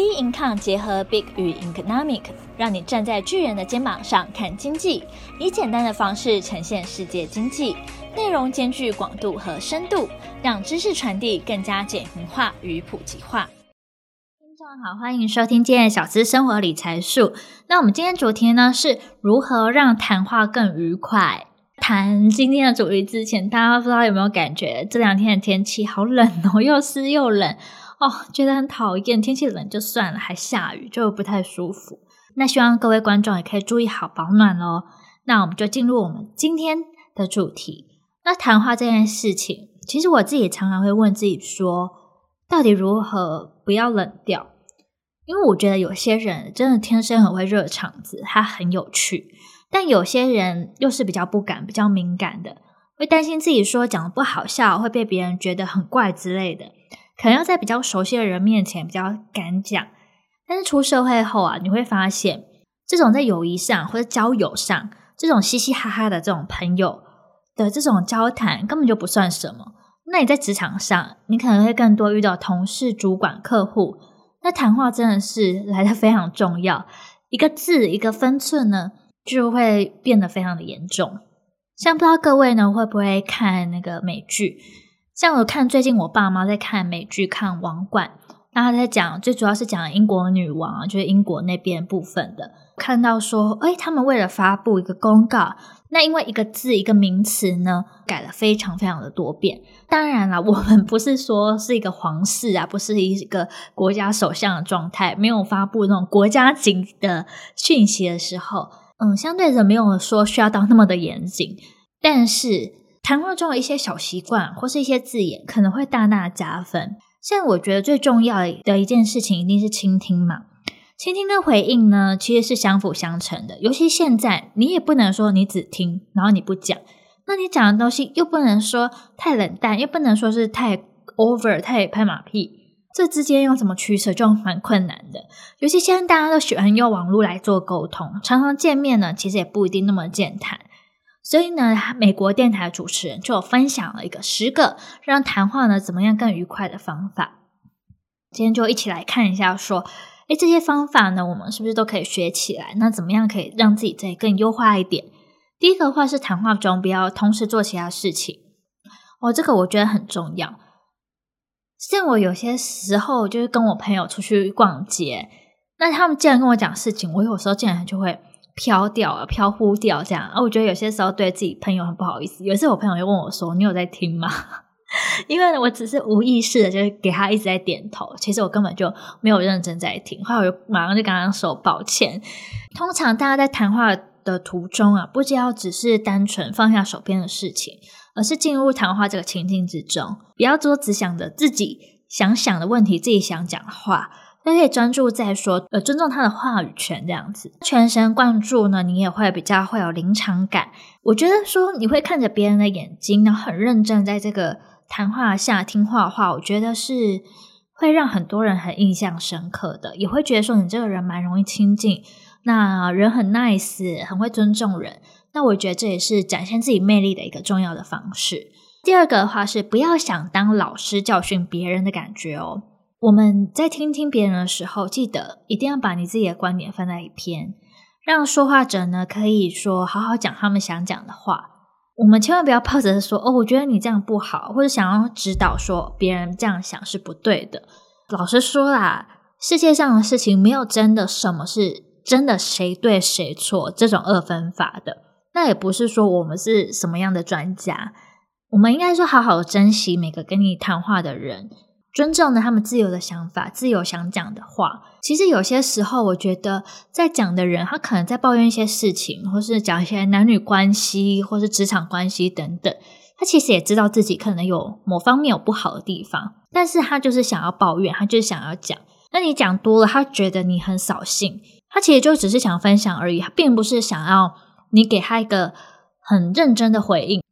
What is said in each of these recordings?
B Income 结合 Big 与 Economic，让你站在巨人的肩膀上看经济，以简单的方式呈现世界经济，内容兼具广度和深度，让知识传递更加简明化与普及化。听众好，欢迎收听今天的小资生活理财树。那我们今天主题呢，是如何让谈话更愉快。谈今天的主题之前，大家不知道有没有感觉这两天的天气好冷哦，又湿又冷。哦，觉得很讨厌，天气冷就算了，还下雨就不太舒服。那希望各位观众也可以注意好保暖喽。那我们就进入我们今天的主题。那谈话这件事情，其实我自己常常会问自己说，到底如何不要冷掉？因为我觉得有些人真的天生很会热场子，他很有趣；但有些人又是比较不敢、比较敏感的，会担心自己说讲的不好笑，会被别人觉得很怪之类的。可能要在比较熟悉的人面前比较敢讲，但是出社会后啊，你会发现，这种在友谊上或者交友上，这种嘻嘻哈哈的这种朋友的这种交谈根本就不算什么。那你在职场上，你可能会更多遇到同事、主管、客户，那谈话真的是来得非常重要，一个字一个分寸呢，就会变得非常的严重。像不知道各位呢会不会看那个美剧？像我看最近我爸妈在看美剧，看《王冠》，那他在讲，最主要是讲英国女王，就是英国那边部分的。看到说，诶，他们为了发布一个公告，那因为一个字一个名词呢，改了非常非常的多遍。当然啦，我们不是说是一个皇室啊，不是一个国家首相的状态，没有发布那种国家级的讯息的时候，嗯，相对的没有说需要到那么的严谨，但是。谈话中的一些小习惯或是一些字眼，可能会大大加分。现在我觉得最重要的一件事情，一定是倾听嘛。倾听跟回应呢，其实是相辅相成的。尤其现在，你也不能说你只听，然后你不讲。那你讲的东西又不能说太冷淡，又不能说是太 over，太拍马屁。这之间要怎么取舍，就蛮困难的。尤其现在大家都喜欢用网络来做沟通，常常见面呢，其实也不一定那么健谈。所以呢，美国电台主持人就分享了一个十个让谈话呢怎么样更愉快的方法。今天就一起来看一下，说，诶，这些方法呢，我们是不是都可以学起来？那怎么样可以让自己再更优化一点？第一个话是谈话中不要同时做其他事情。哦，这个我觉得很重要。像我有些时候就是跟我朋友出去逛街，那他们既然跟我讲事情，我有时候竟然就会。飘掉了，飘忽掉这样啊！我觉得有些时候对自己朋友很不好意思。有一次我朋友就问我说：“你有在听吗？” 因为我只是无意识的，就是给他一直在点头。其实我根本就没有认真在听。后来我就马上就跟他说抱歉。通常大家在谈话的途中啊，不只要只是单纯放下手边的事情，而是进入谈话这个情境之中，不要说只想着自己想想的问题，自己想讲的话。都可以专注在说，呃，尊重他的话语权这样子，全神贯注呢，你也会比较会有临场感。我觉得说你会看着别人的眼睛，然后很认真在这个谈话下听话的话，我觉得是会让很多人很印象深刻的，也会觉得说你这个人蛮容易亲近，那人很 nice，很会尊重人。那我觉得这也是展现自己魅力的一个重要的方式。第二个的话是不要想当老师教训别人的感觉哦。我们在听听别人的时候，记得一定要把你自己的观点放在一边，让说话者呢可以说好好讲他们想讲的话。我们千万不要抱着说哦，我觉得你这样不好，或者想要指导说别人这样想是不对的。老实说啦，世界上的事情没有真的什么是真的谁对谁错这种二分法的。那也不是说我们是什么样的专家，我们应该说好好珍惜每个跟你谈话的人。尊重呢，他们自由的想法，自由想讲的话。其实有些时候，我觉得在讲的人，他可能在抱怨一些事情，或是讲一些男女关系，或是职场关系等等。他其实也知道自己可能有某方面有不好的地方，但是他就是想要抱怨，他就是想要讲。那你讲多了，他觉得你很扫兴。他其实就只是想分享而已，他并不是想要你给他一个很认真的回应。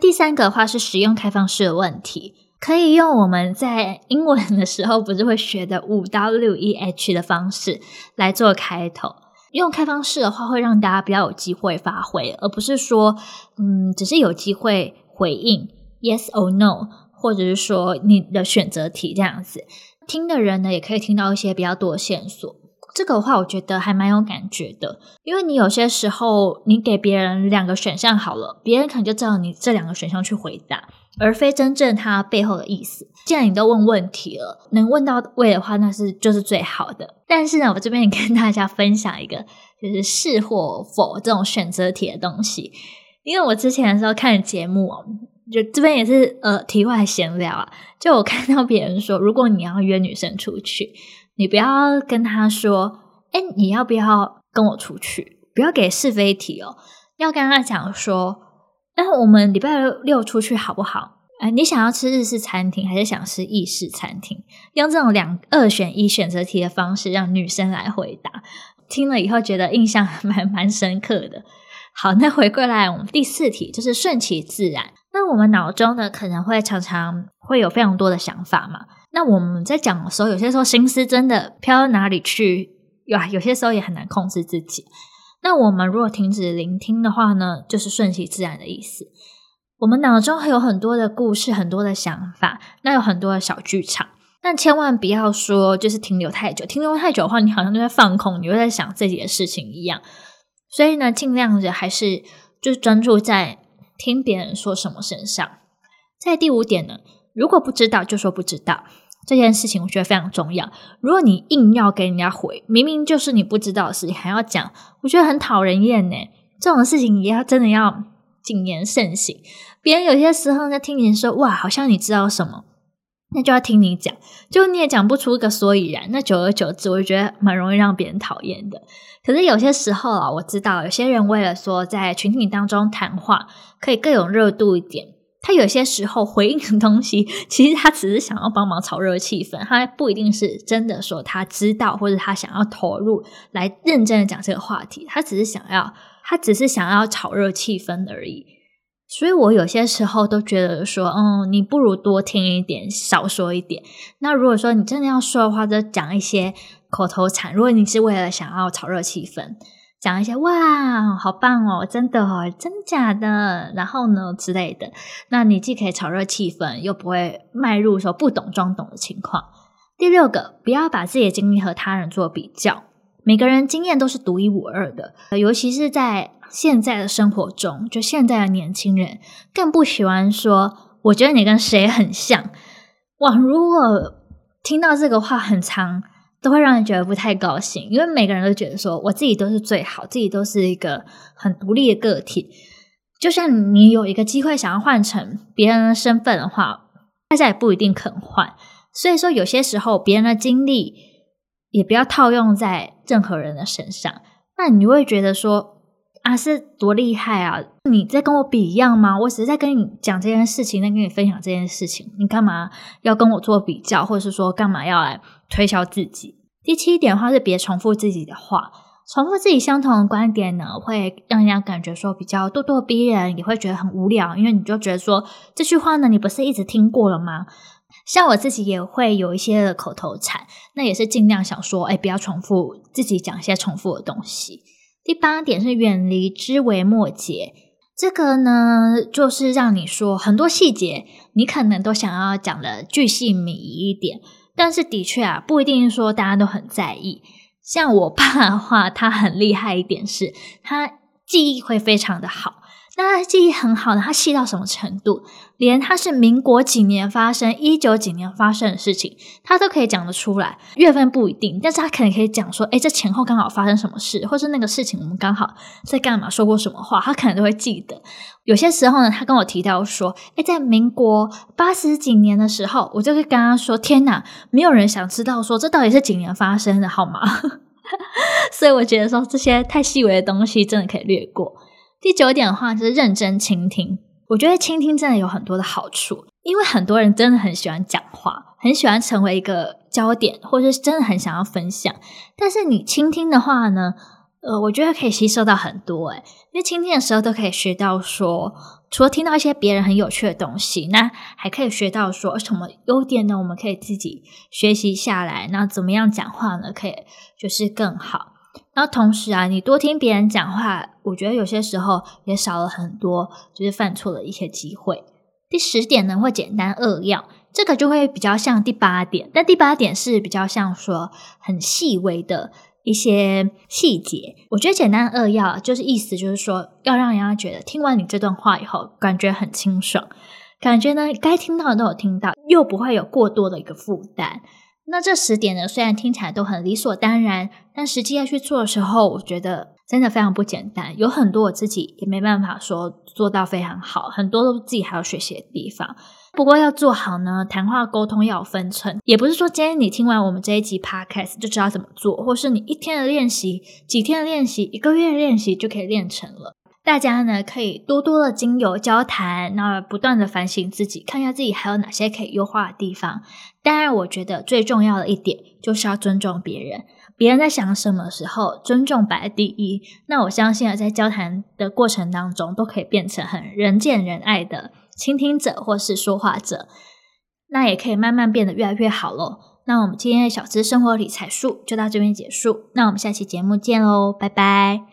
第三个的话是使用开放式的问题。可以用我们在英文的时候不是会学的五 W E H 的方式来做开头。用开放式的话，会让大家比较有机会发挥，而不是说，嗯，只是有机会回应 Yes or No，或者是说你的选择题这样子。听的人呢，也可以听到一些比较多的线索。这个的话，我觉得还蛮有感觉的，因为你有些时候你给别人两个选项好了，别人可能就照你这两个选项去回答，而非真正他背后的意思。既然你都问问题了，能问到位的话，那是就是最好的。但是呢，我这边也跟大家分享一个，就是是或否这种选择题的东西，因为我之前的时候看节目哦，就这边也是呃题外闲聊啊，就我看到别人说，如果你要约女生出去。你不要跟他说，哎，你要不要跟我出去？不要给是非题哦，要跟他讲说，那我们礼拜六出去好不好？哎，你想要吃日式餐厅还是想吃意式餐厅？用这种两二选一选择题的方式让女生来回答，听了以后觉得印象还蛮蛮深刻的。好，那回归来，我们第四题就是顺其自然。那我们脑中呢，可能会常常会有非常多的想法嘛。那我们在讲的时候，有些时候心思真的飘到哪里去，有有些时候也很难控制自己。那我们如果停止聆听的话呢，就是顺其自然的意思。我们脑中还有很多的故事，很多的想法，那有很多的小剧场，但千万不要说就是停留太久。停留太久的话，你好像就在放空，你又在想自己的事情一样。所以呢，尽量的还是就是专注在听别人说什么身上。在第五点呢，如果不知道就说不知道。这件事情我觉得非常重要。如果你硬要给人家回，明明就是你不知道的事情，还要讲，我觉得很讨人厌呢。这种事情也要真的要谨言慎行。别人有些时候在听你说，哇，好像你知道什么，那就要听你讲，就你也讲不出个所以然。那久而久之，我就觉得蛮容易让别人讨厌的。可是有些时候啊，我知道有些人为了说在群体当中谈话可以更有热度一点。他有些时候回应的东西，其实他只是想要帮忙炒热气氛，他不一定是真的说他知道或者他想要投入来认真的讲这个话题，他只是想要，他只是想要炒热气氛而已。所以我有些时候都觉得说，嗯，你不如多听一点，少说一点。那如果说你真的要说的话，就讲一些口头禅。如果你是为了想要炒热气氛。讲一些哇，好棒哦，真的哦，真假的，然后呢之类的，那你既可以炒热气氛，又不会迈入说不懂装懂的情况。第六个，不要把自己的经历和他人做比较，每个人经验都是独一无二的，尤其是在现在的生活中，就现在的年轻人更不喜欢说，我觉得你跟谁很像。哇，如果听到这个话很长。都会让人觉得不太高兴，因为每个人都觉得说我自己都是最好，自己都是一个很独立的个体。就像你有一个机会想要换成别人的身份的话，大家也不一定肯换。所以说，有些时候别人的经历也不要套用在任何人的身上。那你会觉得说啊，是多厉害啊！你在跟我比一样吗？我只是在跟你讲这件事情，在跟你分享这件事情，你干嘛要跟我做比较，或者是说干嘛要来？推销自己。第七点的话是别重复自己的话，重复自己相同的观点呢，会让人家感觉说比较咄咄逼人，也会觉得很无聊。因为你就觉得说这句话呢，你不是一直听过了吗？像我自己也会有一些的口头禅，那也是尽量想说，哎，不要重复自己讲一些重复的东西。第八点是远离枝微末节，这个呢，就是让你说很多细节，你可能都想要讲的巨细靡遗一点。但是的确啊，不一定说大家都很在意。像我爸的话，他很厉害一点是，他记忆会非常的好。那他记忆很好的，他细到什么程度？连他是民国几年发生、一九几年发生的事情，他都可以讲得出来。月份不一定，但是他可能可以讲说，诶，这前后刚好发生什么事，或是那个事情我们刚好在干嘛，说过什么话，他可能都会记得。有些时候呢，他跟我提到说，诶，在民国八十几年的时候，我就会跟他说，天哪，没有人想知道说这到底是几年发生的，好吗？所以我觉得说这些太细微的东西，真的可以略过。第九点的话就是认真倾听，我觉得倾听真的有很多的好处，因为很多人真的很喜欢讲话，很喜欢成为一个焦点，或者是真的很想要分享。但是你倾听的话呢，呃，我觉得可以吸收到很多，诶，因为倾听的时候都可以学到说，除了听到一些别人很有趣的东西，那还可以学到说什么优点呢？我们可以自己学习下来，那怎么样讲话呢？可以就是更好。然后同时啊，你多听别人讲话，我觉得有些时候也少了很多就是犯错的一些机会。第十点呢，会简单扼要，这个就会比较像第八点，但第八点是比较像说很细微的一些细节。我觉得简单扼要就是意思就是说，要让人家觉得听完你这段话以后，感觉很清爽，感觉呢该听到的都有听到，又不会有过多的一个负担。那这十点呢，虽然听起来都很理所当然，但实际要去做的时候，我觉得真的非常不简单。有很多我自己也没办法说做到非常好，很多都是自己还要学习的地方。不过要做好呢，谈话沟通要有分寸，也不是说今天你听完我们这一集 Podcast 就知道怎么做，或是你一天的练习、几天的练习、一个月的练习就可以练成了。大家呢可以多多的经由交谈，那不断的反省自己，看一下自己还有哪些可以优化的地方。当然，我觉得最重要的一点就是要尊重别人，别人在想什么时候，尊重摆在第一。那我相信啊，在交谈的过程当中，都可以变成很人见人爱的倾听者或是说话者，那也可以慢慢变得越来越好喽。那我们今天的小资生活理财术就到这边结束，那我们下期节目见喽，拜拜。